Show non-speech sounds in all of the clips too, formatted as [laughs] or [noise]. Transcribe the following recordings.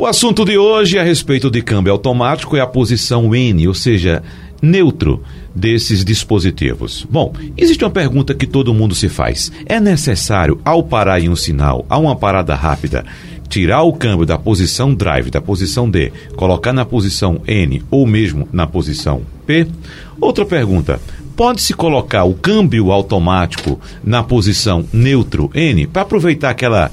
O assunto de hoje é a respeito de câmbio automático é a posição N, ou seja, neutro desses dispositivos. Bom, existe uma pergunta que todo mundo se faz: é necessário, ao parar em um sinal, a uma parada rápida, tirar o câmbio da posição drive, da posição D, colocar na posição N ou mesmo na posição P? Outra pergunta: pode-se colocar o câmbio automático na posição neutro N para aproveitar aquela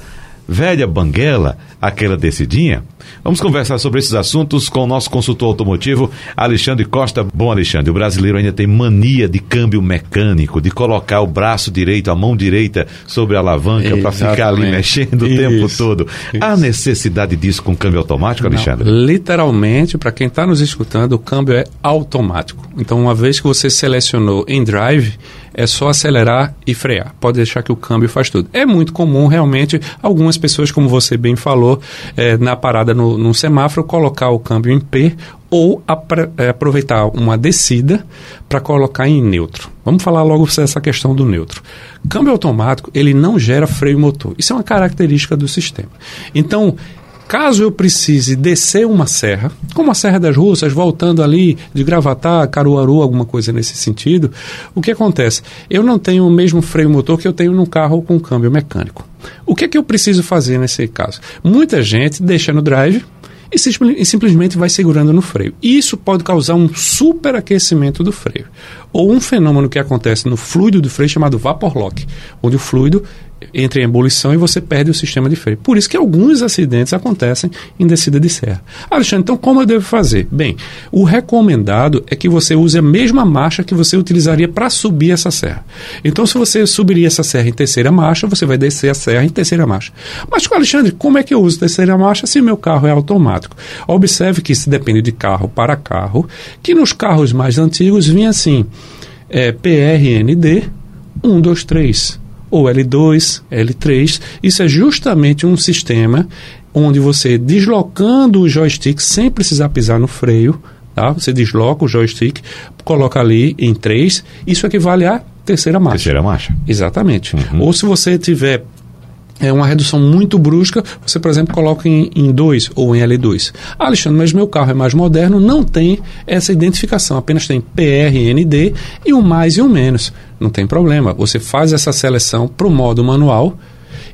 velha banguela, aquela descidinha? Vamos conversar sobre esses assuntos com o nosso consultor automotivo, Alexandre Costa. Bom, Alexandre, o brasileiro ainda tem mania de câmbio mecânico, de colocar o braço direito, a mão direita sobre a alavanca para ficar ali mexendo o tempo todo. Isso. Há necessidade disso com câmbio automático, Alexandre? Não, literalmente, para quem está nos escutando, o câmbio é automático. Então, uma vez que você selecionou em drive, é só acelerar e frear. Pode deixar que o câmbio faz tudo. É muito comum, realmente, algumas pessoas, como você bem falou, é, na parada no, no semáforo, colocar o câmbio em P ou é, aproveitar uma descida para colocar em neutro. Vamos falar logo essa questão do neutro. Câmbio automático, ele não gera freio motor. Isso é uma característica do sistema. Então, Caso eu precise descer uma serra, como a Serra das Russas, voltando ali de Gravatar, Caruaru, alguma coisa nesse sentido, o que acontece? Eu não tenho o mesmo freio motor que eu tenho num carro com câmbio mecânico. O que é que eu preciso fazer nesse caso? Muita gente deixa no drive, e, simplesmente vai segurando no freio. Isso pode causar um superaquecimento do freio. Ou um fenômeno que acontece no fluido do freio chamado vapor lock, onde o fluido entra em ebulição e você perde o sistema de freio. Por isso que alguns acidentes acontecem em descida de serra. Alexandre, então como eu devo fazer? Bem, o recomendado é que você use a mesma marcha que você utilizaria para subir essa serra. Então, se você subiria essa serra em terceira marcha, você vai descer a serra em terceira marcha. Mas, Alexandre, como é que eu uso terceira marcha se meu carro é automático? Observe que isso depende de carro para carro, que nos carros mais antigos vinha assim, é, PRND 1, 2, 3 ou L2, L3. Isso é justamente um sistema onde você, deslocando o joystick sem precisar pisar no freio, tá? você desloca o joystick, coloca ali em 3, isso equivale à terceira marcha. Terceira marcha. Exatamente. Uhum. Ou se você tiver é uma redução muito brusca, você, por exemplo, coloca em 2 ou em L2. Ah, Alexandre, mas meu carro é mais moderno, não tem essa identificação, apenas tem PRND e um mais e um menos. Não tem problema, você faz essa seleção para o modo manual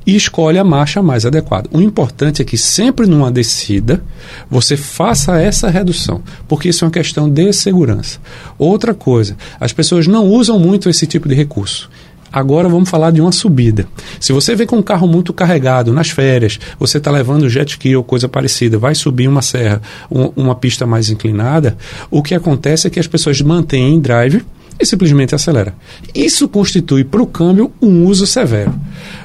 e escolhe a marcha mais adequada. O importante é que sempre numa descida você faça essa redução, porque isso é uma questão de segurança. Outra coisa, as pessoas não usam muito esse tipo de recurso. Agora vamos falar de uma subida. Se você vem com um carro muito carregado nas férias, você está levando jet ski ou coisa parecida, vai subir uma serra, um, uma pista mais inclinada, o que acontece é que as pessoas mantêm drive e simplesmente acelera. Isso constitui para o câmbio um uso severo.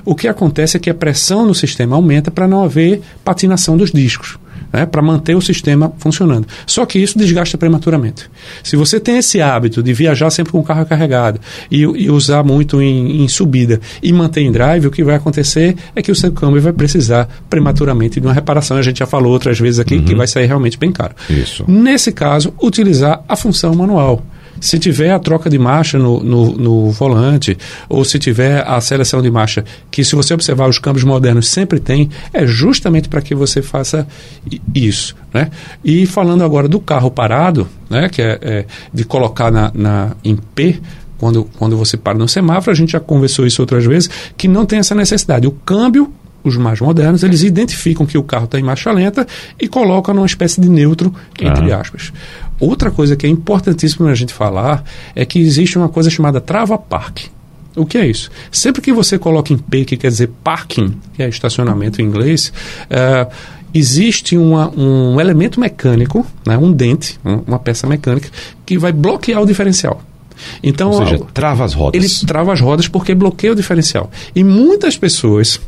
O que acontece é que a pressão no sistema aumenta para não haver patinação dos discos né, para manter o sistema funcionando. Só que isso desgasta prematuramente. Se você tem esse hábito de viajar sempre com o carro carregado e, e usar muito em, em, subida e manter em drive, o que vai acontecer é que o seu câmbio vai precisar prematuramente de uma reparação. A gente já falou outras vezes aqui uhum. que vai sair realmente bem caro. Isso. Nesse caso, utilizar a função manual. Se tiver a troca de marcha no, no, no, volante, ou se tiver a seleção de marcha, que se você observar os câmbios modernos sempre tem, é justamente para que você faça isso. Né? E falando agora do carro parado, né, que é, é de colocar na, na, em P, quando, quando você para no semáforo, a gente já conversou isso outras vezes, que não tem essa necessidade. O câmbio os mais modernos, eles identificam que o carro está em marcha lenta e colocam numa espécie de neutro, entre ah. aspas. Outra coisa que é importantíssima a gente falar é que existe uma coisa chamada trava-parque. O que é isso? Sempre que você coloca em P, que quer dizer parking, que é estacionamento em inglês, uh, existe uma, um elemento mecânico, né, um dente, uma peça mecânica, que vai bloquear o diferencial. Então, Ou seja, trava as rodas. Ele trava as rodas porque bloqueia o diferencial. E muitas pessoas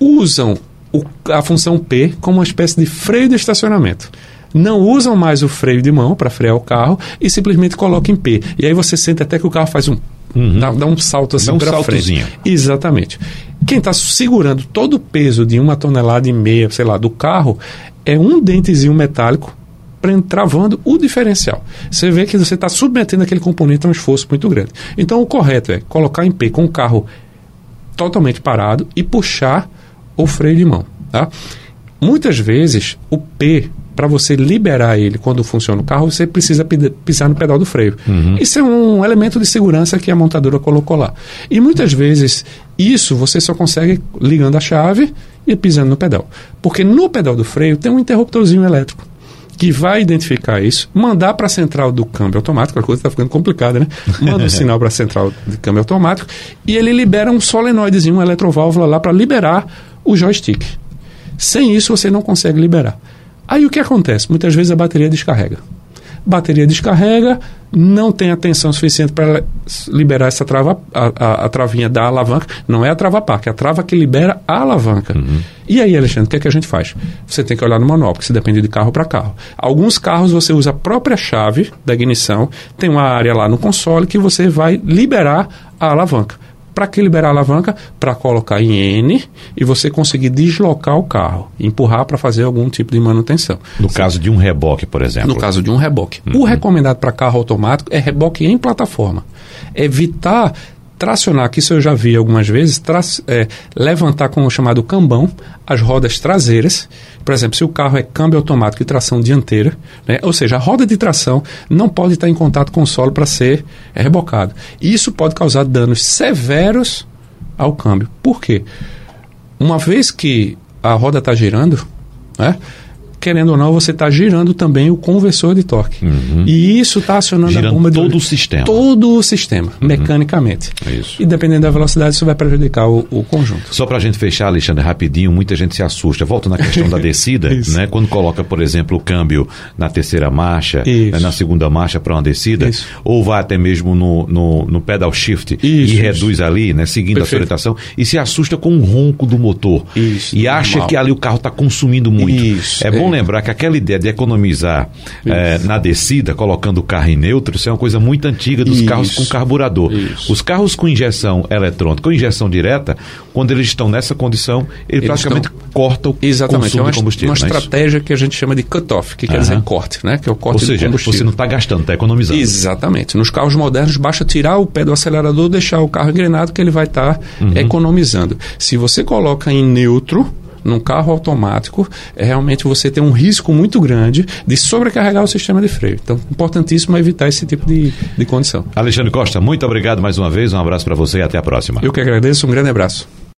usam o, a função P como uma espécie de freio de estacionamento não usam mais o freio de mão para frear o carro e simplesmente colocam em P. E aí você sente até que o carro faz um. Uhum. Dá, dá, um salto assim para um frente. Exatamente. Quem está segurando todo o peso de uma tonelada e meia, sei lá, do carro é um dentezinho metálico travando o diferencial. Você vê que você está submetendo aquele componente a um esforço muito grande. Então o correto é colocar em P com o carro totalmente parado e puxar o freio de mão. Tá? Muitas vezes, o P, para você liberar ele quando funciona o carro, você precisa pisar no pedal do freio. Uhum. Isso é um elemento de segurança que a montadora colocou lá. E muitas vezes, isso você só consegue ligando a chave e pisando no pedal. Porque no pedal do freio tem um interruptorzinho elétrico que vai identificar isso, mandar para a central do câmbio automático, a coisa está ficando complicada, né? Manda um [laughs] sinal para a central de câmbio automático e ele libera um solenoidezinho, uma eletroválvula lá para liberar o joystick. Sem isso você não consegue liberar. Aí o que acontece? Muitas vezes a bateria descarrega bateria descarrega, não tem atenção suficiente para liberar essa trava, a, a, a, travinha da alavanca. Não é a trava parque, é a trava que libera a alavanca. Uhum. E aí, Alexandre, o que, é que a gente faz? Você tem que olhar no manual, porque você depende de carro para carro. Alguns carros você usa a própria chave da ignição, tem uma área lá no console que você vai liberar a alavanca. Para que liberar a alavanca? Para colocar em N e você conseguir deslocar o carro, empurrar para fazer algum tipo de manutenção. No Sim. caso de um reboque, por exemplo. No caso de um reboque. Uhum. O recomendado para carro automático é reboque em plataforma. Evitar tracionar, que isso eu já vi algumas vezes, tra é, levantar com o chamado cambão as rodas traseiras. Por exemplo, se o carro é câmbio automático e tração dianteira, né, ou seja, a roda de tração não pode estar em contato com o solo para ser é, rebocado. Isso pode causar danos severos ao câmbio. Por quê? Uma vez que a roda está girando, né, querendo ou não, você está girando também o conversor de torque. Uhum. E isso está acionando girando a bomba todo de... o sistema. Todo o sistema, uhum. mecanicamente. É isso. E dependendo da velocidade, isso vai prejudicar o, o conjunto. Só para a gente fechar, Alexandre, rapidinho, muita gente se assusta. Volto na questão da [laughs] descida, né? Quando coloca, por exemplo, o câmbio na terceira marcha, né, na segunda marcha para uma descida, isso. ou vai até mesmo no, no, no pedal shift isso, e reduz ali, né? Seguindo Perfeito. a sua orientação, e se assusta com o ronco do motor. Isso, e acha normal. que ali o carro está consumindo muito. Isso, é bom lembrar que aquela ideia de economizar é, na descida, colocando o carro em neutro, isso é uma coisa muito antiga dos isso. carros com carburador. Isso. Os carros com injeção eletrônica ou injeção direta, quando eles estão nessa condição, ele eles praticamente estão... corta o Exatamente. consumo é uma, de combustível. Uma é estratégia que a gente chama de cut-off, que quer dizer corte, né? Que é o corte ou seja, combustível. você não está gastando, está economizando. Exatamente. Nos carros modernos, basta tirar o pé do acelerador, deixar o carro engrenado, que ele vai estar tá uhum. economizando. Se você coloca em neutro, num carro automático, é realmente você tem um risco muito grande de sobrecarregar o sistema de freio. Então, importantíssimo evitar esse tipo de, de condição. Alexandre Costa, muito obrigado mais uma vez, um abraço para você e até a próxima. Eu que agradeço, um grande abraço.